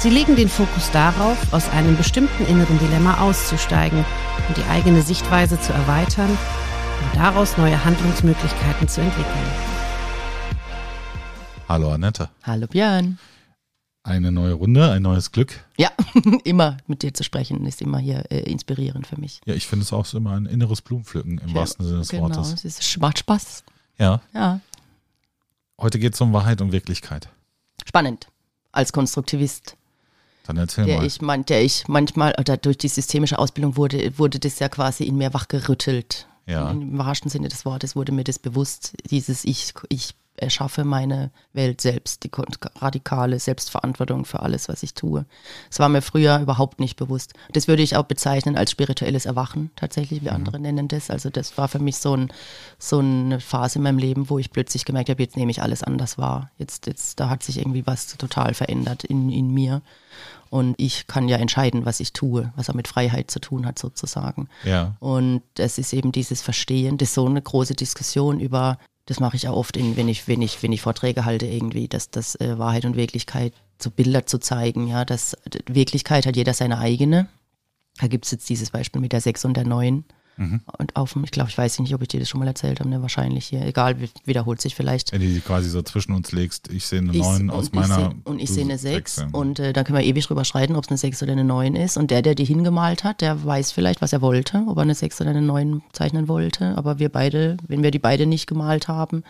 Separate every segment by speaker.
Speaker 1: Sie legen den Fokus darauf, aus einem bestimmten inneren Dilemma auszusteigen und die eigene Sichtweise zu erweitern und daraus neue Handlungsmöglichkeiten zu entwickeln.
Speaker 2: Hallo Annette.
Speaker 3: Hallo Björn.
Speaker 2: Eine neue Runde, ein neues Glück.
Speaker 3: Ja, immer mit dir zu sprechen ist immer hier äh, inspirierend für mich.
Speaker 2: Ja, ich finde es auch so immer ein inneres Blumenpflücken im
Speaker 3: Ja,
Speaker 2: wahrsten Sinne des
Speaker 3: genau,
Speaker 2: Wortes.
Speaker 3: es ist, macht Spaß.
Speaker 2: Ja,
Speaker 3: Ja,
Speaker 2: heute geht es um Wahrheit und Wirklichkeit.
Speaker 3: spannend. Als Konstruktivist,
Speaker 2: Dann erzähl
Speaker 3: der
Speaker 2: mal.
Speaker 3: ich, man, der ich manchmal, oder durch die systemische Ausbildung wurde, wurde das ja quasi in mir wachgerüttelt.
Speaker 2: Ja.
Speaker 3: Im wahrsten Sinne des Wortes wurde mir das bewusst, dieses Ich, ich erschaffe meine Welt selbst, die radikale Selbstverantwortung für alles, was ich tue. Das war mir früher überhaupt nicht bewusst. Das würde ich auch bezeichnen als spirituelles Erwachen, tatsächlich,
Speaker 2: Mhm.
Speaker 3: wie andere nennen das. Also das war für mich so, ein, so eine Phase in meinem Leben, wo ich plötzlich gemerkt habe, jetzt nehme ich alles anders wahr. Jetzt, jetzt, da hat sich irgendwie was total verändert in, in mir. Und ich kann ja entscheiden, was ich tue, was auch mit Freiheit zu tun hat, sozusagen.
Speaker 2: ja,
Speaker 3: Und es ist eben dieses Verstehen, das ist so eine große Diskussion über, das mache ich auch oft, in, wenn, ich, wenn, ich, wenn ich Vorträge halte, irgendwie, dass das äh, Wahrheit und Wirklichkeit, so Bilder zu zeigen, ja, dass Wirklichkeit hat jeder seine eigene. Da gibt es jetzt dieses Beispiel mit der 6 und der 9.
Speaker 2: Mhm.
Speaker 3: Und auf dem, ich glaube, ich weiß nicht, ob ich dir das schon mal erzählt habe, ne, wahrscheinlich hier, egal, wi- wiederholt sich vielleicht.
Speaker 2: wenn du die quasi so zwischen uns legst, ich sehe eine
Speaker 3: Ich-
Speaker 2: 9
Speaker 3: und
Speaker 2: aus
Speaker 3: ich
Speaker 2: meiner.
Speaker 3: seh- und ich sehe eine
Speaker 2: sechs,
Speaker 3: 6
Speaker 2: ja.
Speaker 3: und äh, dann können wir ewig drüber streiten, ob es eine 6 oder eine 9 ist. Und der, der die hingemalt hat, der weiß vielleicht, was er wollte, ob er eine 6 oder eine 9 zeichnen wollte. Aber wir beide, wenn wir die beide nicht gemalt haben,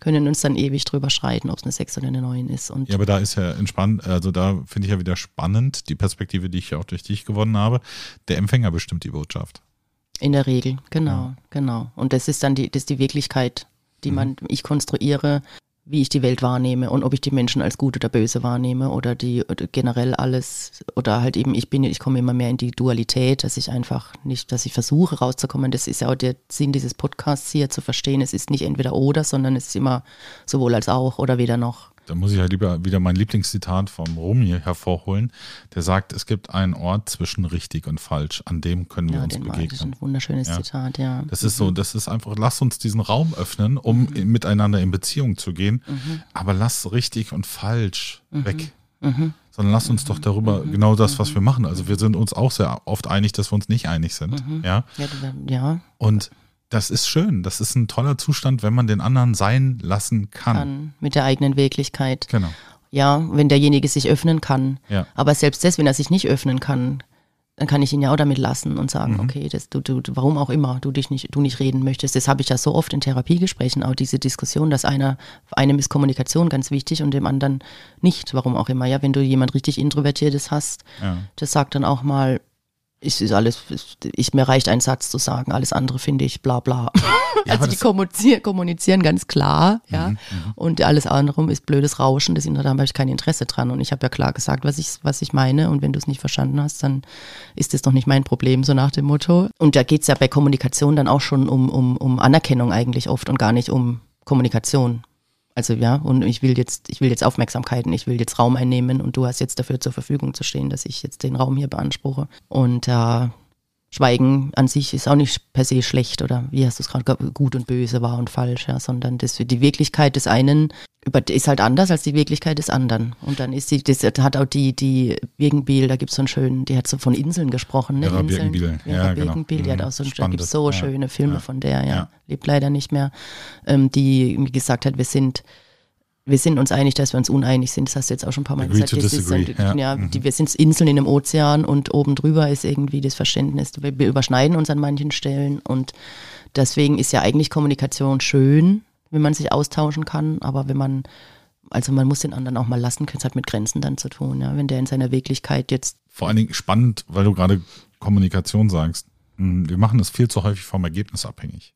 Speaker 3: können uns dann ewig drüber streiten, ob es eine 6 oder eine 9 ist. Und
Speaker 2: Ja, aber da ist ja entspannt, also da finde ich ja wieder spannend, die Perspektive, die ich ja auch durch dich gewonnen habe. Der Empfänger bestimmt die Botschaft.
Speaker 3: In der Regel, genau, genau. Und das ist dann die, das ist die Wirklichkeit, die
Speaker 2: Mhm.
Speaker 3: man, ich konstruiere, wie ich die Welt wahrnehme und ob ich die Menschen als gut oder böse wahrnehme oder die oder generell alles oder halt eben ich bin ich komme immer mehr in die Dualität, dass ich einfach nicht, dass ich versuche rauszukommen. Das ist ja auch der Sinn dieses Podcasts hier zu verstehen. Es ist nicht entweder oder, sondern es ist immer sowohl als auch oder weder noch.
Speaker 2: Da muss ich ja lieber wieder mein Lieblingszitat vom Rumi hervorholen. Der sagt, es gibt einen Ort zwischen richtig und falsch, an dem können wir
Speaker 3: Ja,
Speaker 2: uns
Speaker 3: den mag ich. Das ist
Speaker 2: begegnen.
Speaker 3: ein wunderschönes
Speaker 2: Ja.
Speaker 3: Zitat, ja.
Speaker 2: Das ist so, das ist einfach, lass uns diesen Raum öffnen, um
Speaker 3: Mhm.
Speaker 2: miteinander in Beziehung zu gehen. Aber lass richtig und falsch
Speaker 3: Mhm.
Speaker 2: weg. Sondern lass uns doch darüber genau das, was wir machen. Also wir sind uns auch sehr oft einig, dass wir uns nicht einig sind.
Speaker 3: Mhm.
Speaker 2: Ja.
Speaker 3: Ja, ja
Speaker 2: Und das ist schön. Das ist ein toller Zustand, wenn man den anderen sein lassen kann.
Speaker 3: dann mit der eigenen Wirklichkeit.
Speaker 2: Genau.
Speaker 3: Ja, wenn derjenige sich öffnen kann.
Speaker 2: Ja.
Speaker 3: Aber selbst das, wenn er sich nicht öffnen kann, dann kann ich ihn ja auch damit lassen und sagen, okay, das, du, du- warum auch immer du dich nicht, du nicht reden möchtest. Das habe ich ja so oft in Therapiegesprächen, auch diese Diskussion, dass einer, einem ist Kommunikation ganz wichtig und dem anderen nicht, warum auch immer. Ja, wenn du jemand richtig Introvertiertes hast,
Speaker 2: Ja.
Speaker 3: das sagt dann auch mal, es ist alles, ich, mir reicht ein Satz zu sagen, alles andere finde ich bla bla.
Speaker 2: Ja,
Speaker 3: also die kommunizieren, kommunizieren ganz klar, ja. Und alles andere ist blödes Rauschen, das, da habe ich kein Interesse dran. Und ich habe ja klar gesagt, was ich, was ich meine. Und wenn du es nicht verstanden hast, dann ist das doch nicht mein Problem, so nach dem Motto. Und da geht es ja bei Kommunikation dann auch schon um, um, um Anerkennung eigentlich oft und gar nicht um Kommunikation. Also ja, und ich will jetzt, ich will jetzt Aufmerksamkeiten, ich will jetzt Raum einnehmen und du hast jetzt dafür zur Verfügung zu stehen, dass ich jetzt den Raum hier beanspruche. Und äh, Schweigen an sich ist auch nicht per se schlecht oder wie hast du es gerade gut und böse, wahr und falsch, ja, sondern das die Wirklichkeit des einen ist halt anders als die Wirklichkeit des anderen. Und dann ist sie, das hat auch die, die Birkenbiel, da gibt es so einen schönen, die hat so von Inseln gesprochen, ne?
Speaker 2: Vera
Speaker 3: Inseln.
Speaker 2: Birkenbiel,
Speaker 3: Vera
Speaker 2: ja, genau.
Speaker 3: Birkenbiel, die hat
Speaker 2: Mhm.
Speaker 3: auch so, da
Speaker 2: Spannend,
Speaker 3: gibt so
Speaker 2: ja.
Speaker 3: schöne Filme
Speaker 2: Ja.
Speaker 3: von der, ja.
Speaker 2: Ja.
Speaker 3: Lebt leider nicht mehr, ähm, die gesagt hat, wir sind wir sind uns einig, dass wir uns uneinig sind. Das hast du jetzt auch schon ein paar Mal
Speaker 2: Agree
Speaker 3: gesagt. Das ist,
Speaker 2: disagree,
Speaker 3: ja,
Speaker 2: ja. Mhm.
Speaker 3: die, wir sind Inseln in einem Ozean und oben drüber ist irgendwie das Verständnis. Wir, wir überschneiden uns an manchen Stellen und deswegen ist ja eigentlich Kommunikation schön, wenn man sich austauschen kann, aber wenn man also man muss den anderen auch mal lassen können, es hat mit Grenzen dann zu tun, ja. Wenn der in seiner Wirklichkeit jetzt
Speaker 2: Vor allen Dingen spannend, weil du gerade Kommunikation sagst. Hm, Wir machen es viel zu häufig vom Ergebnis abhängig.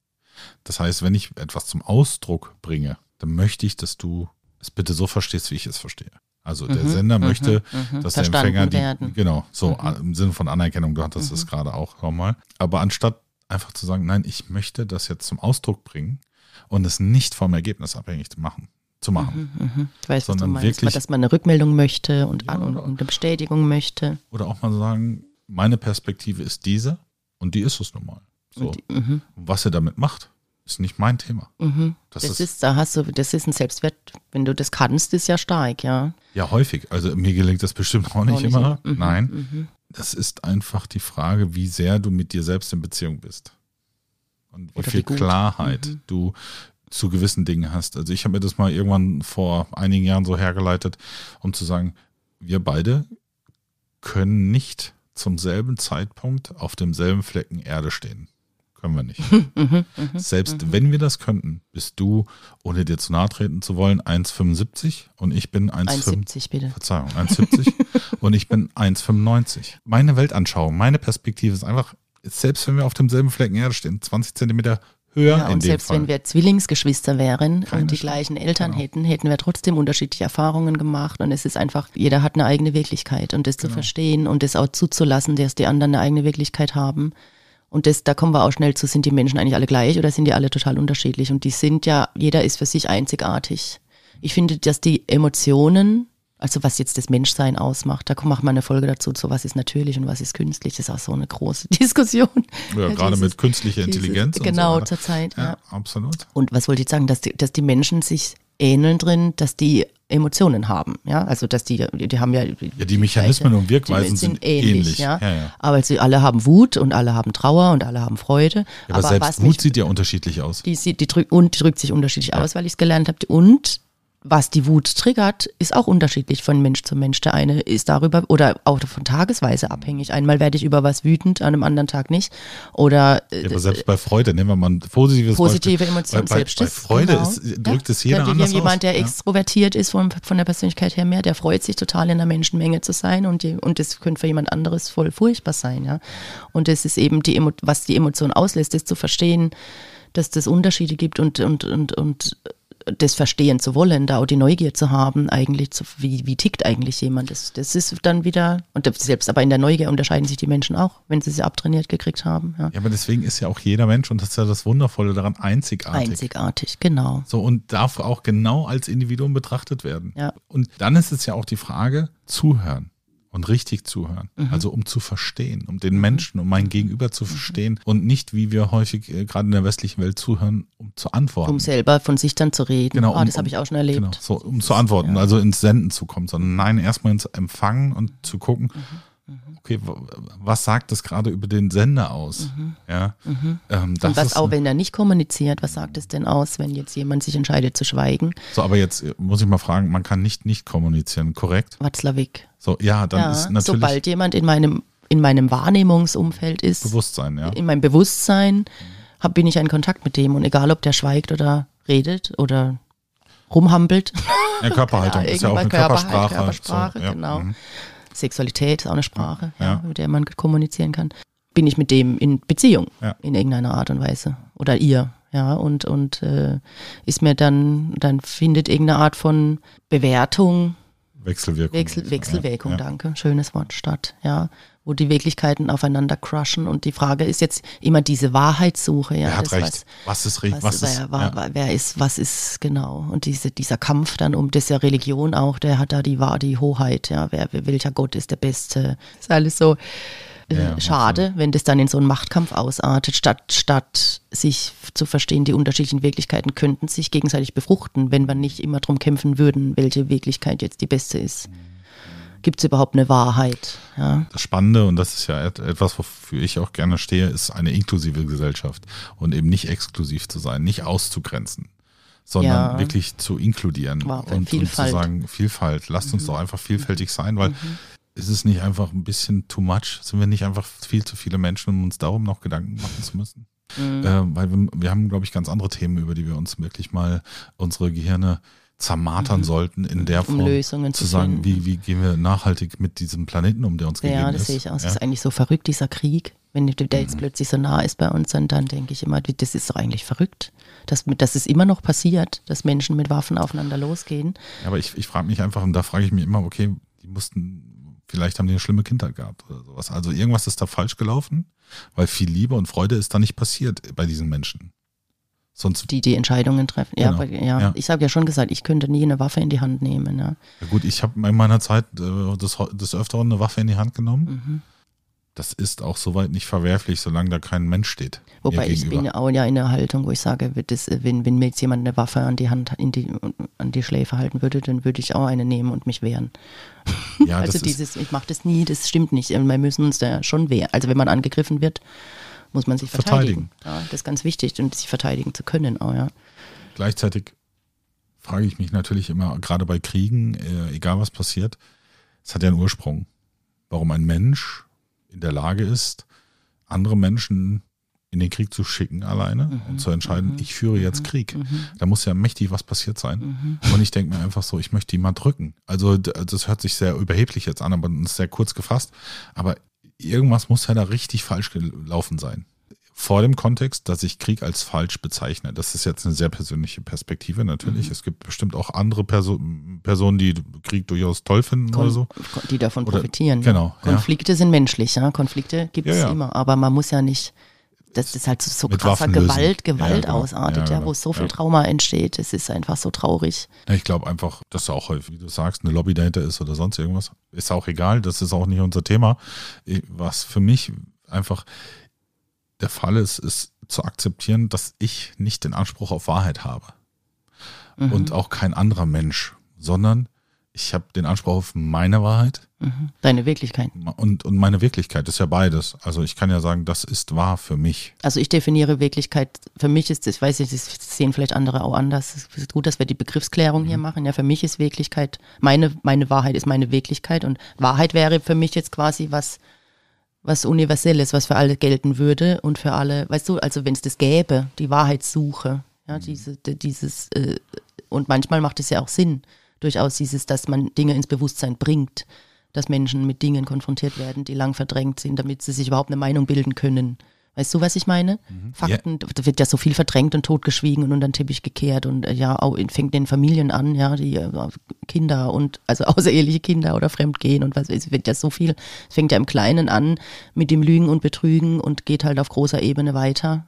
Speaker 2: Das heißt, wenn ich etwas zum Ausdruck bringe, dann möchte ich, dass du es bitte so verstehst, wie ich es verstehe. Also der Sender möchte,
Speaker 3: mhm.
Speaker 2: dass der Empfänger die,
Speaker 3: werden.
Speaker 2: genau, so im Sinne von Anerkennung, du hattest es gerade auch nochmal. Aber anstatt einfach zu sagen, nein, ich möchte das jetzt zum Ausdruck bringen und es nicht vom Ergebnis abhängig zu machen, zu machen.
Speaker 3: Ich weiß, was du
Speaker 2: Sondern
Speaker 3: meinst,
Speaker 2: wirklich-
Speaker 3: dass man eine Rückmeldung möchte und, an, und, eine Bestätigung möchte.
Speaker 2: Oder auch mal sagen, meine Perspektive ist diese und die ist es nun mal. So.
Speaker 3: Und die, mhm,
Speaker 2: Was er damit macht, ist nicht mein Thema.
Speaker 3: mhm.
Speaker 2: Das,
Speaker 3: Das,
Speaker 2: ist,
Speaker 3: ist, da hast du, das ist ein Selbstwert, wenn du das kannst, ist ja stark, ja.
Speaker 2: ja häufig. Also mir gelingt das bestimmt auch nicht,
Speaker 3: nicht
Speaker 2: immer.
Speaker 3: immer. Mhm,
Speaker 2: Nein. Das ist einfach die Frage, wie sehr du mit dir selbst in Beziehung bist. Und wie
Speaker 3: Oder
Speaker 2: viel
Speaker 3: wie.
Speaker 2: Klarheit
Speaker 3: Mhm.
Speaker 2: du zu gewissen Dingen hast. Also ich habe mir das mal irgendwann vor einigen Jahren so hergeleitet, um zu sagen, wir beide können nicht zum selben Zeitpunkt auf demselben Flecken Erde stehen. Können wir nicht.
Speaker 3: Mhm,
Speaker 2: Selbst wenn wir das könnten, bist du, ohne dir zu nahe treten zu wollen, 1,75 und ich bin 1,5.
Speaker 3: 1,70 bitte.
Speaker 2: Verzeihung, 1,70 und ich bin 1,95. Meine Weltanschauung, meine Perspektive ist einfach, selbst wenn wir auf demselben Flecken Erde stehen, 20 Zentimeter höher
Speaker 3: Ja, und selbst
Speaker 2: Fall.
Speaker 3: wenn wir Zwillingsgeschwister wären
Speaker 2: Keine
Speaker 3: und die gleichen Eltern
Speaker 2: Genau.
Speaker 3: hätten, hätten wir trotzdem unterschiedliche Erfahrungen gemacht. Und es ist einfach, jeder hat eine eigene Wirklichkeit und das zu
Speaker 2: Genau.
Speaker 3: verstehen und das auch zuzulassen, dass die anderen eine eigene Wirklichkeit haben. Und das, da kommen wir auch schnell zu, sind die Menschen eigentlich alle gleich oder sind die alle total unterschiedlich? Und die sind ja, jeder ist für sich einzigartig. Ich finde, dass die Emotionen, also was jetzt das Menschsein ausmacht, da machen wir eine Folge dazu, so was ist natürlich und was ist künstlich, das ist auch so eine große Diskussion.
Speaker 2: ja, gerade
Speaker 3: dieses-
Speaker 2: mit künstlicher
Speaker 3: dieses-
Speaker 2: Intelligenz.
Speaker 3: Genau,
Speaker 2: und so
Speaker 3: zur Zeit,
Speaker 2: ja.
Speaker 3: ja.
Speaker 2: ja, absolut.
Speaker 3: Und was wollte ich sagen, dass die, dass die Menschen sich ähneln drin, dass die Emotionen haben, ja, also dass die, die haben ja,
Speaker 2: Ja, die Mechanismen und Wirkweisen sind ähnlich.
Speaker 3: ja?
Speaker 2: Ja, ja.
Speaker 3: aber sie alle haben Wut und alle haben Trauer und alle haben Freude.
Speaker 2: Ja, aber, selbst
Speaker 3: was
Speaker 2: Wut
Speaker 3: mich,
Speaker 2: sieht ja unterschiedlich aus.
Speaker 3: die, sieht- die drückt und die drückt sich unterschiedlich aus, weil ich es gelernt habe. Und was die Wut triggert, ist auch unterschiedlich von Mensch zu Mensch. Der eine ist darüber oder auch von Tagesweise abhängig. Einmal werde ich über was wütend, an einem anderen Tag nicht. Oder äh,
Speaker 2: Ja, aber selbst bei Freude, nehmen wir mal ein positives
Speaker 3: positive
Speaker 2: Beispiel.
Speaker 3: Emotionen
Speaker 2: bei, bei,
Speaker 3: selbst
Speaker 2: bei Freude
Speaker 3: genau.
Speaker 2: ist, drückt
Speaker 3: Ja.
Speaker 2: es jeder
Speaker 3: ja,
Speaker 2: anders
Speaker 3: Jemand, der
Speaker 2: ja.
Speaker 3: extrovertiert ist von, von der Persönlichkeit her mehr, der freut sich total in der Menschenmenge zu sein und, die, und das könnte für jemand anderes voll furchtbar sein, ja. Und das ist eben die, was die Emotion auslässt, ist zu verstehen, dass das Unterschiede gibt und, und, und, und das verstehen zu wollen, da auch die Neugier zu haben, eigentlich, zu, wie, wie tickt eigentlich jemand. Das, das ist dann wieder, und selbst aber in der Neugier unterscheiden sich die Menschen auch, wenn sie sie abtrainiert gekriegt haben. Ja.
Speaker 2: Ja, aber deswegen ist ja auch jeder Mensch, und das ist ja das Wundervolle daran, einzigartig.
Speaker 3: Einzigartig, genau.
Speaker 2: So, und darf auch genau als Individuum betrachtet werden.
Speaker 3: Ja.
Speaker 2: Und dann ist es ja auch die Frage, zuhören und richtig zuhören.
Speaker 3: Mhm.
Speaker 2: Also um zu verstehen, um den Menschen, um mein Gegenüber zu verstehen und nicht, wie wir häufig äh, gerade in der westlichen Welt zuhören, um zu antworten.
Speaker 3: Um selber von sich dann zu reden.
Speaker 2: Genau,
Speaker 3: ah,
Speaker 2: um-
Speaker 3: das habe ich auch schon erlebt.
Speaker 2: Genau, so, um zu antworten, also ins Senden zu kommen, sondern nein, erstmal ins Empfangen und zu gucken,
Speaker 3: Mhm,
Speaker 2: okay, was sagt das gerade über den Sender aus? Ja, ähm, das
Speaker 3: Mhm, Und was
Speaker 2: ist
Speaker 3: auch, wenn er nicht kommuniziert, was sagt es denn aus, wenn jetzt jemand sich entscheidet zu schweigen?
Speaker 2: so, aber jetzt äh, muss ich mal fragen, man kann nicht nicht kommunizieren, korrekt?
Speaker 3: Watzlawick.
Speaker 2: So, ja, dann
Speaker 3: Ja,
Speaker 2: ist natürlich
Speaker 3: sobald jemand in meinem, in meinem Wahrnehmungsumfeld ist,
Speaker 2: Bewusstsein, ja.
Speaker 3: in meinem Bewusstsein, hab, bin ich in Kontakt mit dem. Und egal, ob der schweigt oder redet oder rumhampelt.
Speaker 2: Ja, Körperhaltung ist ja auch eine Körpersprache.
Speaker 3: Körpersprache,
Speaker 2: so, ja.
Speaker 3: genau.
Speaker 2: mhm.
Speaker 3: Sexualität ist auch eine Sprache,
Speaker 2: Ja.
Speaker 3: ja. mit der man kommunizieren kann. Bin ich mit dem in Beziehung
Speaker 2: Ja.
Speaker 3: in irgendeiner Art und Weise oder ihr, ja und und äh, ist mir dann dann findet irgendeine Art von Bewertung
Speaker 2: Wechselwirkung.
Speaker 3: Wechsel, Wechselwirkung,
Speaker 2: ja.
Speaker 3: danke, schönes Wort statt, ja, wo die Wirklichkeiten aufeinander crushen und die Frage ist jetzt immer diese Wahrheitssuche, ja,
Speaker 2: Er hat
Speaker 3: das,
Speaker 2: recht. Was, ist richtig?
Speaker 3: was,
Speaker 2: Was, ist,
Speaker 3: wer,
Speaker 2: ja.
Speaker 3: wer ist, was ist genau und diese, dieser Kampf dann um, das ja Religion auch, der hat da die Wahr, die Hoheit, ja, wer, welcher Gott ist der Beste, ist alles so
Speaker 2: Ja,
Speaker 3: schade, wenn das dann in so einen Machtkampf ausartet, statt, statt sich zu verstehen, die unterschiedlichen Wirklichkeiten könnten sich gegenseitig befruchten, wenn wir nicht immer drum kämpfen würden, welche Wirklichkeit jetzt die beste ist. Gibt es überhaupt eine Wahrheit? Ja,
Speaker 2: Das Spannende, und das ist ja et- etwas, wofür ich auch gerne stehe, ist eine inklusive Gesellschaft und eben nicht exklusiv zu sein, nicht auszugrenzen, sondern
Speaker 3: Ja.
Speaker 2: wirklich zu inkludieren
Speaker 3: Wow,
Speaker 2: und, und zu.
Speaker 3: Mhm.
Speaker 2: sagen, Vielfalt, lasst uns doch einfach vielfältig sein, weil ist es nicht einfach ein bisschen too much? Sind wir nicht einfach viel zu viele Menschen, um uns darum noch Gedanken machen zu müssen?
Speaker 3: Mhm.
Speaker 2: Äh, weil wir, wir haben, glaube ich, ganz andere Themen, über die wir uns wirklich mal unsere Gehirne zermartern sollten in der
Speaker 3: Mhm. Um
Speaker 2: Form,
Speaker 3: Lösungen
Speaker 2: zu
Speaker 3: zu
Speaker 2: sagen, wie, wie gehen wir nachhaltig mit diesem Planeten um, der uns gegeben
Speaker 3: ja
Speaker 2: ist.
Speaker 3: das sehe ich auch. Es
Speaker 2: Ja?
Speaker 3: ist eigentlich so verrückt, dieser Krieg. Wenn der jetzt plötzlich so nah ist bei uns, dann, dann denke ich immer, das ist doch eigentlich verrückt, dass, dass es immer noch passiert, dass Menschen mit Waffen aufeinander losgehen.
Speaker 2: Ja, aber ich, ich frage mich einfach, und da frage ich mich immer, okay, die mussten, vielleicht haben die eine schlimme Kindheit gehabt oder sowas. Also irgendwas ist da falsch gelaufen, weil viel Liebe und Freude ist da nicht passiert bei diesen Menschen. Sonst
Speaker 3: die die Entscheidungen treffen. Ja,
Speaker 2: Genau.
Speaker 3: aber, ja.
Speaker 2: Ja.
Speaker 3: ich habe ja schon gesagt, ich könnte nie eine Waffe in die Hand nehmen. Ja.
Speaker 2: Ja gut, ich habe in meiner Zeit äh, des, des Öfteren eine Waffe in die Hand genommen.
Speaker 3: Mhm.
Speaker 2: Das ist auch soweit nicht verwerflich, solange da kein Mensch steht.
Speaker 3: Wobei ich bin auch ja in der Haltung, wo ich sage, das, wenn, wenn mir jetzt jemand eine Waffe an die Hand, die, an die Schläfe halten würde, dann würde ich auch eine nehmen und mich wehren.
Speaker 2: Ja,
Speaker 3: also dieses, ich mache das nie, das stimmt nicht. Wir müssen uns da schon wehren. Also wenn man angegriffen wird, muss man sich verteidigen. Ja, das ist ganz wichtig und sich verteidigen zu können auch, ja.
Speaker 2: gleichzeitig frage ich mich natürlich immer, gerade bei Kriegen, äh, egal was passiert, es hat ja einen Ursprung. Warum ein Mensch in der Lage ist, andere Menschen in den Krieg zu schicken alleine
Speaker 3: Mhm.
Speaker 2: und zu entscheiden, ich führe jetzt Krieg. Da muss ja mächtig was passiert sein.
Speaker 3: Mhm.
Speaker 2: Und ich denke mir einfach so, ich möchte die mal drücken. Also das hört sich sehr überheblich jetzt an, aber ist sehr kurz gefasst. Aber irgendwas muss ja da richtig falsch gelaufen sein. Vor dem Kontext, dass ich Krieg als falsch bezeichne. Das ist jetzt eine sehr persönliche Perspektive
Speaker 3: Mhm.
Speaker 2: natürlich. Es gibt bestimmt auch andere Perso Personen, die Krieg durchaus toll finden oder so.
Speaker 3: Kon- Die davon
Speaker 2: Oder-
Speaker 3: profitieren.
Speaker 2: genau, ja.
Speaker 3: Konflikte sind menschlich, ja. Konflikte gibt es
Speaker 2: Ja, ja.
Speaker 3: immer, aber man muss ja nicht. Das ist halt so,
Speaker 2: Mit
Speaker 3: krasser. Gewalt, Gewalt
Speaker 2: Ja, genau.
Speaker 3: ausartet,
Speaker 2: Ja,
Speaker 3: ja,
Speaker 2: genau.
Speaker 3: wo so viel
Speaker 2: Ja.
Speaker 3: Trauma entsteht. Es ist einfach so traurig.
Speaker 2: Ja, Ich glaube einfach, dass da auch häufig, wie du sagst, eine Lobby dahinter ist oder sonst irgendwas. Ist auch egal, das ist auch nicht unser Thema. Was für mich einfach der Fall ist, ist zu akzeptieren, dass ich nicht den Anspruch auf Wahrheit habe.
Speaker 3: Mhm.
Speaker 2: Und auch kein anderer Mensch, sondern ich habe den Anspruch auf meine Wahrheit
Speaker 3: Mhm. Deine Wirklichkeit.
Speaker 2: und, und meine Wirklichkeit. Das ist ja beides. Also ich kann ja sagen, das ist wahr für mich.
Speaker 3: Also ich definiere Wirklichkeit, für mich ist, ich weiß nicht, das sehen vielleicht andere auch anders. Es ist gut, dass wir die Begriffsklärung
Speaker 2: Mhm.
Speaker 3: hier machen. Ja, für mich ist Wirklichkeit, meine, meine Wahrheit ist meine Wirklichkeit und Wahrheit wäre für mich jetzt quasi was, was Universelles, was für alle gelten würde und für alle, weißt du, also wenn es das gäbe, die Wahrheitssuche, ja, diese, die- dieses, äh, und manchmal macht es ja auch Sinn, durchaus dieses, dass man Dinge ins Bewusstsein bringt, dass Menschen mit Dingen konfrontiert werden, die lang verdrängt sind, damit sie sich überhaupt eine Meinung bilden können. Weißt du, was ich meine? Fakten, da wird ja so viel verdrängt und totgeschwiegen und unter den Teppich gekehrt und äh, ja, auch fängt in Familien an, ja, die äh, Kinder und also außereheliche Kinder oder Fremdgehen und was, es wird ja so viel, es fängt ja im Kleinen an mit dem Lügen und Betrügen und geht halt auf großer Ebene weiter.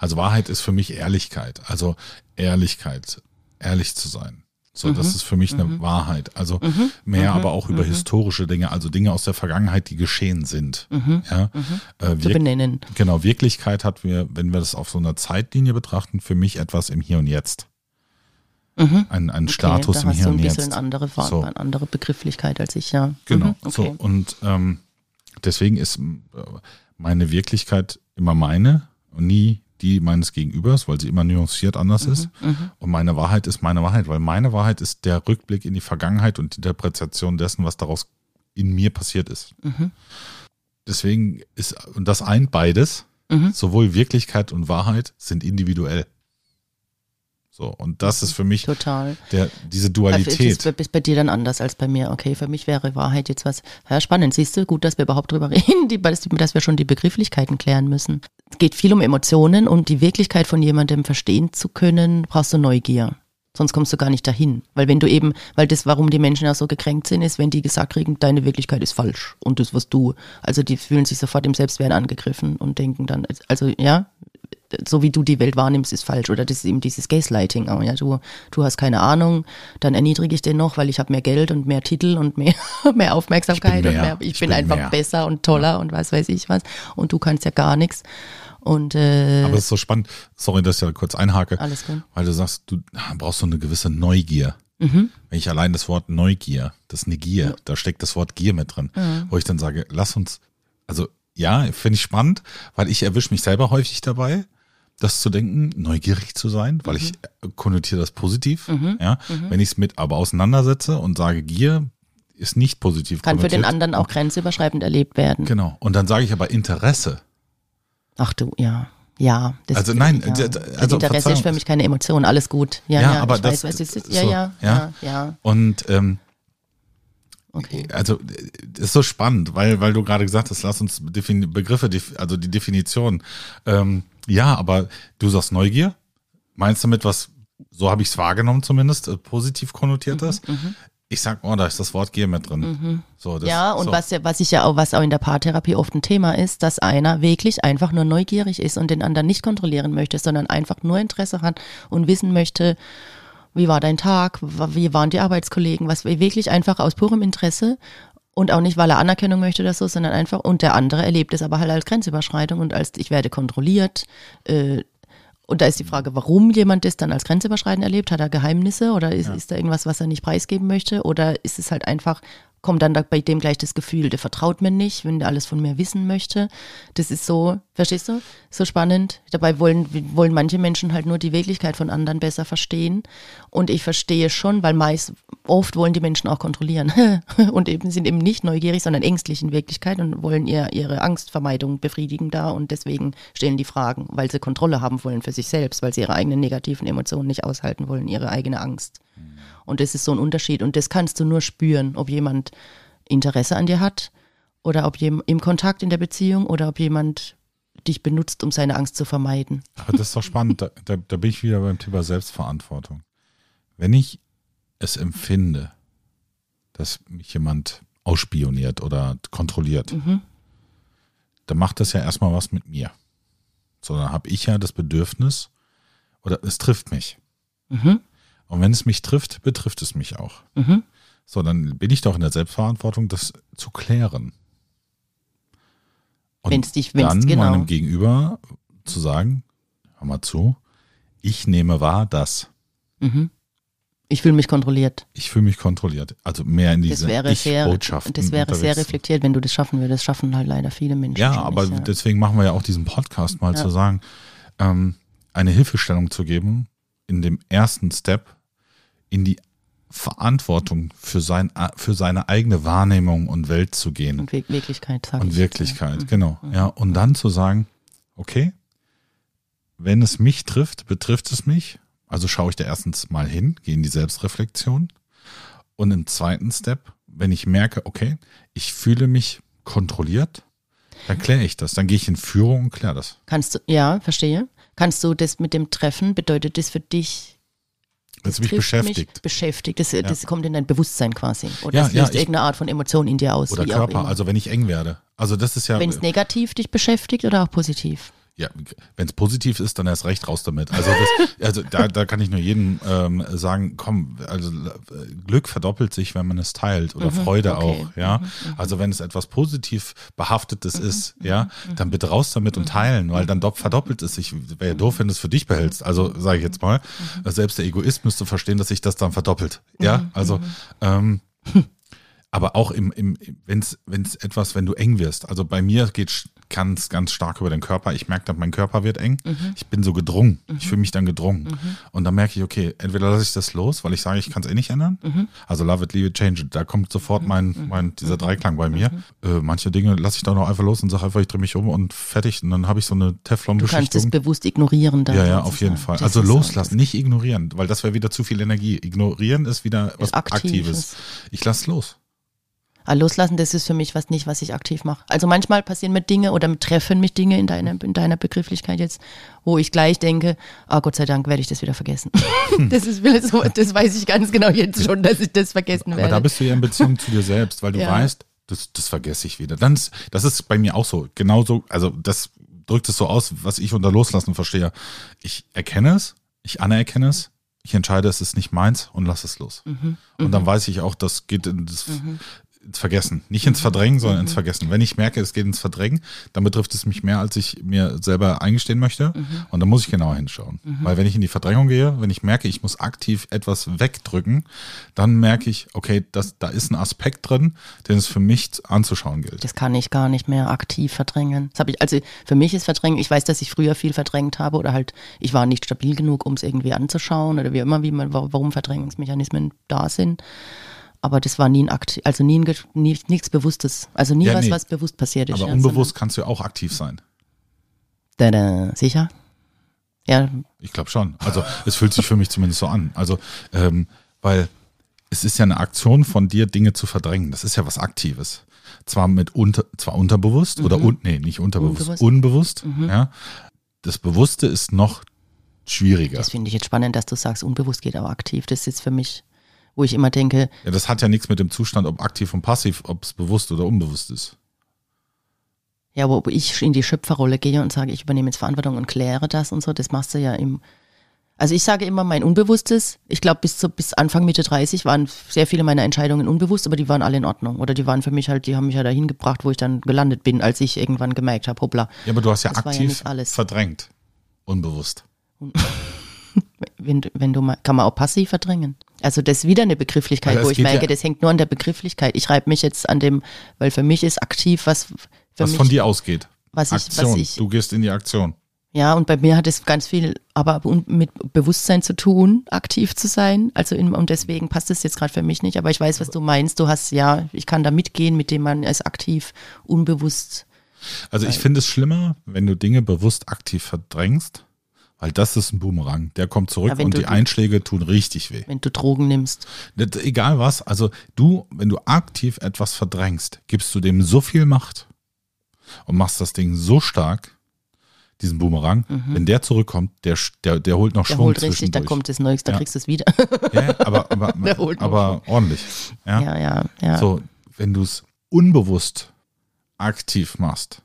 Speaker 2: Also Wahrheit ist für mich Ehrlichkeit. Also Ehrlichkeit, ehrlich zu sein. So,
Speaker 3: Mhm.
Speaker 2: das ist für mich eine Wahrheit. Also mehr aber auch
Speaker 3: Mhm.
Speaker 2: über historische Dinge, also Dinge aus der Vergangenheit, die geschehen sind.
Speaker 3: Mhm.
Speaker 2: Ja, äh,
Speaker 3: Zu benennen.
Speaker 2: genau, Wirklichkeit hat wir, wenn wir das auf so einer Zeitlinie betrachten, für mich etwas im Hier und Jetzt. Ein, ein Status
Speaker 3: Mhm. okay,
Speaker 2: im
Speaker 3: da hast
Speaker 2: Hier
Speaker 3: du
Speaker 2: und
Speaker 3: ein bisschen
Speaker 2: Jetzt.
Speaker 3: andere, Fa-
Speaker 2: So.
Speaker 3: eine andere Begrifflichkeit als ich, ja.
Speaker 2: Genau.
Speaker 3: Mhm,
Speaker 2: So,
Speaker 3: okay.
Speaker 2: und ähm, deswegen ist äh, meine Wirklichkeit immer meine und nie die meines Gegenübers, weil sie immer nuanciert anders
Speaker 3: Mhm,
Speaker 2: ist. Und meine Wahrheit ist meine Wahrheit, weil meine Wahrheit ist der Rückblick in die Vergangenheit und die Interpretation dessen, was daraus in mir passiert ist.
Speaker 3: Mhm.
Speaker 2: Deswegen ist, und das eint beides,
Speaker 3: Mhm.
Speaker 2: sowohl Wirklichkeit und Wahrheit sind individuell. So, und das ist für mich
Speaker 3: Total.
Speaker 2: der, diese Dualität.
Speaker 3: Das ist bei dir dann anders als bei mir. Okay, für mich wäre Wahrheit jetzt was. Ja, spannend. Siehst du, gut, dass wir überhaupt drüber reden, die, dass, wir schon die Begrifflichkeiten klären müssen. Es geht viel um Emotionen und die Wirklichkeit von jemandem verstehen zu können, brauchst du Neugier. Sonst kommst du gar nicht dahin. Weil wenn du eben, weil das, warum die Menschen ja so gekränkt sind, ist, wenn die gesagt kriegen, deine Wirklichkeit ist falsch. Und das, was du, also die fühlen sich sofort im Selbstwert angegriffen und denken dann, also ja, so wie du die Welt wahrnimmst, ist falsch. Oder das ist eben dieses Gaslighting auch. Ja, du, du hast keine Ahnung, dann erniedrige ich den noch, weil ich habe mehr Geld und mehr Titel und mehr, mehr Aufmerksamkeit
Speaker 2: Ich bin
Speaker 3: und
Speaker 2: mehr.
Speaker 3: mehr, ich,
Speaker 2: Ich
Speaker 3: bin,
Speaker 2: bin
Speaker 3: einfach
Speaker 2: mehr.
Speaker 3: besser und toller und was weiß ich was. Und du kannst ja gar nichts. Und äh,
Speaker 2: Aber es ist so spannend, sorry, dass ich da kurz einhake,
Speaker 3: alles gut.
Speaker 2: weil du sagst, du brauchst so eine gewisse Neugier.
Speaker 3: Mhm.
Speaker 2: Wenn ich allein das Wort Neugier, das ist eine Gier, da steckt das Wort Gier mit drin, wo ich dann sage, lass uns, also ja, finde ich spannend, weil ich erwische mich selber häufig dabei, das zu denken, neugierig zu sein, weil ich
Speaker 3: Mhm.
Speaker 2: konnotiere das positiv. Ja, wenn ich es mit aber auseinandersetze und sage, Gier ist nicht positiv
Speaker 3: Kann für den anderen auch grenzüberschreitend erlebt werden.
Speaker 2: Genau. Und dann sage ich aber Interesse.
Speaker 3: Ach du, ja. Ja,
Speaker 2: Also nein,
Speaker 3: ja.
Speaker 2: also
Speaker 3: Interesse ist
Speaker 2: Verzeihung.
Speaker 3: für mich keine Emotion, alles gut. Ja,
Speaker 2: Ja,
Speaker 3: ja,
Speaker 2: aber
Speaker 3: ich
Speaker 2: das-
Speaker 3: weiß, ist. Ja,
Speaker 2: so,
Speaker 3: ja,
Speaker 2: ja.
Speaker 3: ja, ja.
Speaker 2: Und ähm,
Speaker 3: Okay.
Speaker 2: Also das ist so spannend, weil, weil du gerade gesagt hast, lass uns defini Begriffe, also die Definition. Ähm, ja, aber du sagst Neugier. Meinst du damit was, so habe ich es wahrgenommen zumindest, äh, positiv konnotiert ist? Ich sag, oh, da ist das Wort Gier mit drin. So, das,
Speaker 3: ja, und
Speaker 2: so.
Speaker 3: was, ja- was ich ja auch, was auch in der Paartherapie oft ein Thema ist, dass einer wirklich einfach nur neugierig ist und den anderen nicht kontrollieren möchte, sondern einfach nur Interesse hat und wissen möchte, wie war dein Tag, wie waren die Arbeitskollegen, was wirklich einfach aus purem Interesse und auch nicht, weil er Anerkennung möchte oder so, sondern einfach, und der andere erlebt es aber halt als Grenzüberschreitung und als ich werde kontrolliert, äh, und da ist die Frage, warum jemand das dann als grenzüberschreitend erlebt. Hat er Geheimnisse oder ist, ist da irgendwas, was er nicht preisgeben möchte? Oder ist es halt einfach, kommt dann da bei dem gleich das Gefühl, der vertraut mir nicht, wenn der alles von mir wissen möchte. Das ist so, verstehst du? So spannend. Dabei wollen, wollen manche Menschen halt nur die Wirklichkeit von anderen besser verstehen. Und ich verstehe schon, weil meist, oft wollen die Menschen auch kontrollieren. und eben sind eben nicht neugierig, sondern ängstlich in Wirklichkeit und wollen ihr, ihre Angstvermeidung befriedigen da. Und deswegen stellen die Fragen, weil sie Kontrolle haben wollen für sich selbst, weil sie ihre eigenen negativen Emotionen nicht aushalten wollen, ihre eigene Angst. Und das ist so ein Unterschied. Und das kannst du nur spüren, ob jemand Interesse an dir hat oder ob jemand im Kontakt in der Beziehung oder ob jemand dich benutzt, um seine Angst zu vermeiden.
Speaker 2: Aber das ist doch spannend. Da, da, da bin ich wieder beim Thema Selbstverantwortung. Wenn ich es empfinde, dass mich jemand ausspioniert oder kontrolliert, dann macht das ja erstmal was mit mir. So, dann habe ich ja das Bedürfnis, oder es trifft mich.
Speaker 3: Mhm.
Speaker 2: Und wenn es mich trifft, betrifft es mich auch.
Speaker 3: Mhm.
Speaker 2: So, dann bin ich doch in der Selbstverantwortung, das zu klären. Und
Speaker 3: Wenn's dich- wenn's-
Speaker 2: dann
Speaker 3: genau.
Speaker 2: meinem Gegenüber zu sagen, hör mal zu, ich nehme wahr, dass
Speaker 3: Mhm. Ich fühle mich kontrolliert.
Speaker 2: ich fühle mich kontrolliert. Also mehr in diese Ich-Botschaften.
Speaker 3: das wäre sehr reflektiert, wenn du das schaffen würdest. Das schaffen halt leider viele Menschen.
Speaker 2: Ja, aber
Speaker 3: nicht, ja.
Speaker 2: deswegen machen wir ja auch diesen Podcast mal zu sagen, ähm, eine Hilfestellung zu geben, in dem ersten Step in die Verantwortung für, sein, für seine eigene Wahrnehmung und Welt zu gehen.
Speaker 3: und Wir- Wirklichkeit, sag
Speaker 2: Und
Speaker 3: ich.
Speaker 2: Wirklichkeit, genau. Ja, und dann zu sagen, okay, wenn es mich trifft, betrifft es mich. Also schaue ich da erstens mal hin, gehe in die Selbstreflexion. Und im zweiten Step, wenn ich merke, okay, ich fühle mich kontrolliert, dann kläre ich das. Dann gehe ich in Führung und kläre das.
Speaker 3: Kannst du, ja, verstehe. Kannst du das mit dem Treffen, bedeutet das für dich
Speaker 2: Das mich
Speaker 3: trifft
Speaker 2: beschäftigt.
Speaker 3: Mich beschäftigt. Das, das kommt in dein Bewusstsein quasi. Oder
Speaker 2: Ja,
Speaker 3: es
Speaker 2: ja,
Speaker 3: löst
Speaker 2: ich-
Speaker 3: irgendeine Art von Emotion in dir aus.
Speaker 2: Oder Körper, also wenn ich eng werde. Also das ist ja,
Speaker 3: Wenn es negativ dich beschäftigt oder auch positiv.
Speaker 2: Ja wenn es positiv ist, dann erst recht raus damit. Also, das, also da, da kann ich nur jedem ähm, sagen, komm, also äh, Glück verdoppelt sich, wenn man es teilt oder Freude
Speaker 3: Mhm, okay. Mhm,
Speaker 2: auch, ja. Also wenn es etwas positiv behaftetes ist, ja, dann bitte raus damit und teilen, weil dann do- verdoppelt es sich. Wäre ja doof, wenn du es für dich behältst. Also sage ich jetzt mal, selbst der Egoist müsste verstehen, dass sich das dann verdoppelt. Ja, also ähm, aber auch im, im wenn es wenn es etwas, wenn du eng wirst. Also bei mir geht ganz ganz stark über den Körper. Ich merke, dann mein Körper wird eng. Ich bin so gedrungen. Ich fühle mich dann gedrungen. Und dann merke ich, okay, entweder lasse ich das los, weil ich sage, ich kann es eh nicht ändern. Also love it, leave it, change it. Da kommt sofort mein mein dieser Dreiklang bei mir. Äh, manche Dinge lasse ich dann auch einfach los und sage einfach, ich drehe mich um und fertig. Und dann habe ich so eine
Speaker 3: Du kannst es
Speaker 2: Teflon-Beschichtung.
Speaker 3: bewusst ignorieren. Dann
Speaker 2: Ja, ja, auf jeden
Speaker 3: sozusagen.
Speaker 2: Fall. Also
Speaker 3: ist so-
Speaker 2: loslassen, nicht ignorieren, weil das wäre wieder zu viel Energie. Ignorieren ist wieder was
Speaker 3: Aktives.
Speaker 2: Aktives. Ich lasse los.
Speaker 3: Ah, Loslassen, das ist für mich was nicht, was ich aktiv mache. Also manchmal passieren mir Dinge oder treffen mich Dinge in deiner, in deiner Begrifflichkeit jetzt, wo ich gleich denke, ah Gott sei Dank werde ich das wieder vergessen. das ist so, das weiß ich ganz genau jetzt schon, dass ich das vergessen
Speaker 2: Aber
Speaker 3: werde.
Speaker 2: da bist du ja in Beziehung zu dir selbst, weil du
Speaker 3: Ja.
Speaker 2: weißt, das, das vergesse ich wieder. Dann das ist bei mir auch so. Genauso, also das drückt es so aus, was ich unter Loslassen verstehe. Ich erkenne es, ich anerkenne es, ich entscheide, es ist nicht meins und lass es los.
Speaker 3: Mhm.
Speaker 2: Und dann weiß ich auch, das geht ins, ins Vergessen. Nicht ins Verdrängen, sondern
Speaker 3: Mhm.
Speaker 2: ins Vergessen. Wenn ich merke, es geht ins Verdrängen, dann betrifft es mich mehr, als ich mir selber eingestehen möchte.
Speaker 3: Mhm.
Speaker 2: Und dann muss ich genauer hinschauen. Weil wenn ich in die Verdrängung gehe, wenn ich merke, ich muss aktiv etwas wegdrücken, dann merke ich, okay, das, da ist ein Aspekt drin, den es für mich anzuschauen gilt.
Speaker 3: Das kann ich gar nicht mehr aktiv verdrängen. Das habe ich, also für mich ist Verdrängen, ich weiß, dass ich früher viel verdrängt habe oder halt, ich war nicht stabil genug, um es irgendwie anzuschauen oder wie immer, wie man, warum Verdrängungsmechanismen da sind. Aber das war nie ein Akt, also nie, ein, nie nichts Bewusstes. Also nie
Speaker 2: Ja,
Speaker 3: was,
Speaker 2: nee.
Speaker 3: was bewusst passiert ist.
Speaker 2: Aber
Speaker 3: ja,
Speaker 2: unbewusst kannst du ja auch aktiv sein.
Speaker 3: sondern- Tada, sicher? Ja,
Speaker 2: Ich glaube schon. Also es fühlt sich für mich zumindest so an. Also, ähm, weil es ist ja eine Aktion von dir, Dinge zu verdrängen. Das ist ja was Aktives. Zwar mit unter, zwar unterbewusst oder un, nee, nicht unterbewusst,
Speaker 3: Unbewusst.
Speaker 2: unbewusst. Ja. Das Bewusste ist noch schwieriger.
Speaker 3: Das finde ich jetzt spannend, dass du sagst, unbewusst geht aber aktiv. Das ist jetzt für mich, wo ich immer denke,
Speaker 2: Ja, das hat ja nichts mit dem Zustand, ob aktiv und passiv, ob es bewusst oder unbewusst ist.
Speaker 3: ja, wo ich in die Schöpferrolle gehe und sage, ich übernehme jetzt Verantwortung und kläre das und so, das machst du ja im. Also ich sage immer mein Unbewusstes. Ich glaube, bis, zu- bis Anfang Mitte 30 waren sehr viele meiner Entscheidungen unbewusst, aber die waren alle in Ordnung. Oder die waren für mich halt, die haben mich ja dahin gebracht, wo ich dann gelandet bin, als ich irgendwann gemerkt habe, hoppla,
Speaker 2: Ja, aber du hast ja
Speaker 3: Das ja
Speaker 2: aktiv
Speaker 3: alles.
Speaker 2: verdrängt. Unbewusst.
Speaker 3: wenn, wenn du mal, kann man auch passiv verdrängen. Also das ist wieder eine Begrifflichkeit, wo ich merke,
Speaker 2: ja-
Speaker 3: das hängt nur an der Begrifflichkeit. Ich reibe mich jetzt an dem, weil für mich ist aktiv, was für
Speaker 2: Was
Speaker 3: mich,
Speaker 2: von dir ausgeht.
Speaker 3: was ich, was
Speaker 2: Aktion.
Speaker 3: ich,
Speaker 2: du gehst in die Aktion.
Speaker 3: ja, und bei mir hat es ganz viel aber mit Bewusstsein zu tun, aktiv zu sein. Also in, und deswegen passt es jetzt gerade für mich nicht. Aber ich weiß, was du meinst. Du hast ja, ich kann da mitgehen, mit dem man es aktiv, unbewusst.
Speaker 2: Also ich finde es schlimmer, wenn du Dinge bewusst aktiv verdrängst, weil das ist ein Boomerang. Der kommt zurück
Speaker 3: Ja,
Speaker 2: und die Einschläge tun richtig weh.
Speaker 3: Wenn du Drogen nimmst.
Speaker 2: Egal was, also du, wenn du aktiv etwas verdrängst, gibst du dem so viel Macht und machst das Ding so stark, diesen Boomerang, wenn der zurückkommt, der, der, der holt noch
Speaker 3: Mhm. Der
Speaker 2: Schwung
Speaker 3: holt richtig, da kommt das Neues, da
Speaker 2: Ja.
Speaker 3: kriegst du es wieder.
Speaker 2: Ja, aber, aber, aber ordentlich. Ja?
Speaker 3: ja, ja, ja.
Speaker 2: So, wenn du es unbewusst aktiv machst,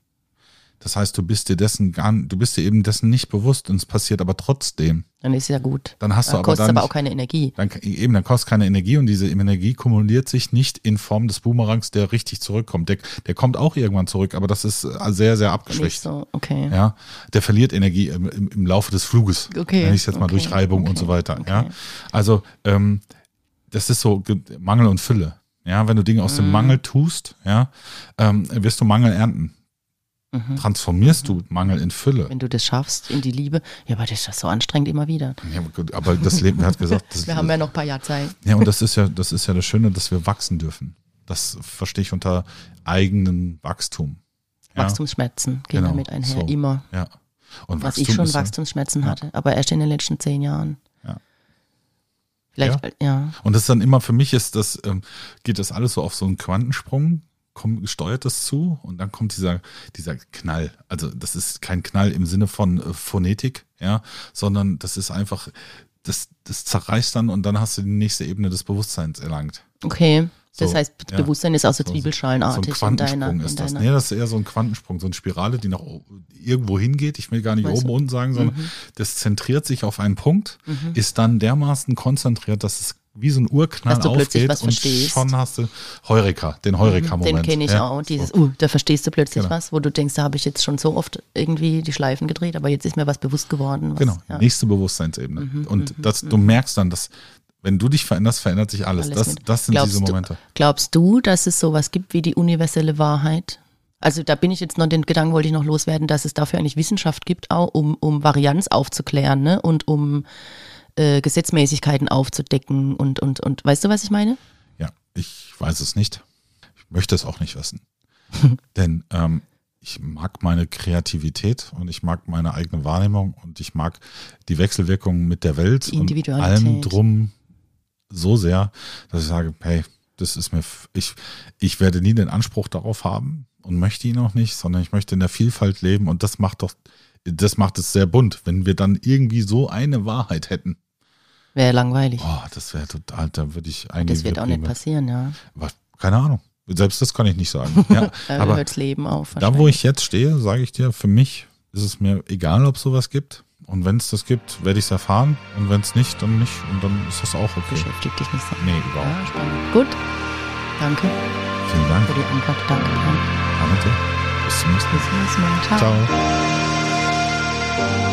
Speaker 2: das heißt, du bist dir dessen gar, du bist dir eben dessen nicht bewusst und es passiert aber trotzdem.
Speaker 3: Dann ist ja gut.
Speaker 2: Dann hast du
Speaker 3: Dann
Speaker 2: aber
Speaker 3: kostet
Speaker 2: dann
Speaker 3: aber auch keine Energie.
Speaker 2: Dann, eben, dann kostet keine Energie und diese Energie kumuliert sich nicht in Form des Boomerangs, der richtig zurückkommt. Der, der kommt auch irgendwann zurück, aber das ist äh, sehr, sehr abgeschwächt.
Speaker 3: so, okay.
Speaker 2: Ja, der verliert Energie im, im, im Laufe des Fluges.
Speaker 3: Okay,
Speaker 2: Nenne ich es jetzt mal
Speaker 3: okay,
Speaker 2: durch Reibung und
Speaker 3: okay,
Speaker 2: so weiter.
Speaker 3: okay.
Speaker 2: Ja, also ähm, das ist so Ge- Mangel und Fülle. Ja, wenn du Dinge aus dem
Speaker 3: Mhm.
Speaker 2: Mangel tust, ja, ähm, wirst du Mangel ernten.
Speaker 3: Mhm.
Speaker 2: Transformierst du Mangel in Fülle.
Speaker 3: Wenn du das schaffst in die Liebe, ja, aber das ist doch so anstrengend immer wieder.
Speaker 2: Ja, aber das Leben hat gesagt, das,
Speaker 3: Wir haben ja noch ein paar Jahre Zeit.
Speaker 2: Ja, und das ist ja, das ist ja das Schöne, dass wir wachsen dürfen. Das verstehe ich unter eigenem Wachstum. Ja,
Speaker 3: Wachstumsschmerzen gehen
Speaker 2: Genau,
Speaker 3: damit einher,
Speaker 2: so.
Speaker 3: immer.
Speaker 2: Ja. Und
Speaker 3: Was
Speaker 2: Wachstum
Speaker 3: ich schon
Speaker 2: ja-
Speaker 3: Wachstumsschmerzen
Speaker 2: ja.
Speaker 3: hatte, aber erst in den letzten zehn Jahren.
Speaker 2: Ja.
Speaker 3: Vielleicht, ja.
Speaker 2: Und das ist dann immer, für mich ist das, ähm, geht das alles so auf so einen Quantensprung, kommt, steuert das zu und dann kommt dieser, dieser Knall. Also das ist kein Knall im Sinne von äh, Phonetik, ja, sondern das ist einfach, das, das zerreißt dann und dann hast du die nächste Ebene des Bewusstseins erlangt.
Speaker 3: Okay. Das
Speaker 2: So,
Speaker 3: heißt,
Speaker 2: ja.
Speaker 3: Bewusstsein ist auch so
Speaker 2: So-
Speaker 3: Zwiebelschalenartig
Speaker 2: So ein
Speaker 3: in deiner.
Speaker 2: Quantensprung
Speaker 3: In
Speaker 2: ist das.
Speaker 3: deiner
Speaker 2: Nee, das ist eher so ein Quantensprung, so eine Spirale, die nach irgendwo hingeht. Ich will gar nicht
Speaker 3: Weißt
Speaker 2: oben
Speaker 3: du?
Speaker 2: unten sagen, sondern
Speaker 3: Mhm.
Speaker 2: das zentriert sich auf einen Punkt, ist dann dermaßen konzentriert, dass es wie so ein Urknall
Speaker 3: Dass du plötzlich was
Speaker 2: und
Speaker 3: verstehst.
Speaker 2: schon hast du Heureka, den Heureka-Moment.
Speaker 3: Den kenne ich
Speaker 2: ja.
Speaker 3: auch. Dieses, uh, da verstehst du plötzlich
Speaker 2: Genau.
Speaker 3: was, wo du denkst, da habe ich jetzt schon so oft irgendwie die Schleifen gedreht, aber jetzt ist mir was bewusst geworden. Was,
Speaker 2: Genau,
Speaker 3: ja. Mhm,
Speaker 2: nächste Bewusstseinsebene. und das, du merkst dann, dass wenn du dich veränderst, verändert sich alles.
Speaker 3: Alles
Speaker 2: das, das sind
Speaker 3: glaubst
Speaker 2: diese Momente.
Speaker 3: Du, glaubst du, dass es sowas gibt wie die universelle Wahrheit? Also da bin ich jetzt noch, den Gedanken wollte ich noch loswerden, dass es dafür eigentlich Wissenschaft gibt, auch um, um Varianz aufzuklären ne? und um äh, Gesetzmäßigkeiten aufzudecken und, und, und weißt du, was ich meine?
Speaker 2: Ja, ich weiß es nicht. Ich möchte es auch nicht wissen. Denn ähm, ich mag meine Kreativität und ich mag meine eigene Wahrnehmung und ich mag die Wechselwirkung mit der Welt und allem drum so sehr, dass ich sage, hey, das ist mir, ich, ich werde nie den Anspruch darauf haben und möchte ihn auch nicht, sondern ich möchte in der Vielfalt leben und das macht doch, das macht es sehr bunt, wenn wir dann irgendwie so eine Wahrheit hätten.
Speaker 3: Wäre langweilig.
Speaker 2: Oh, das wäre total, da würde ich eigentlich.
Speaker 3: das wird auch nicht passieren, ja.
Speaker 2: Was? Keine Ahnung. Selbst das kann ich nicht sagen. Ja,
Speaker 3: Da
Speaker 2: aber
Speaker 3: hört's Leben auf.
Speaker 2: da, wo ich jetzt stehe, sage ich dir, für mich ist es mir egal, ob sowas gibt. Und wenn es das gibt, werde ich es erfahren. Und wenn es nicht, dann nicht. Und dann ist das auch okay.
Speaker 3: Beschäftigt dich nicht so.
Speaker 2: Nee, überhaupt.
Speaker 3: Ja, spannend. Gut. Danke
Speaker 2: Vielen Dank,
Speaker 3: für die Antwort. Danke.
Speaker 2: Annette. Bis zum nächsten Mal.
Speaker 3: Bis zum nächsten Mal. Ciao.
Speaker 2: Ciao.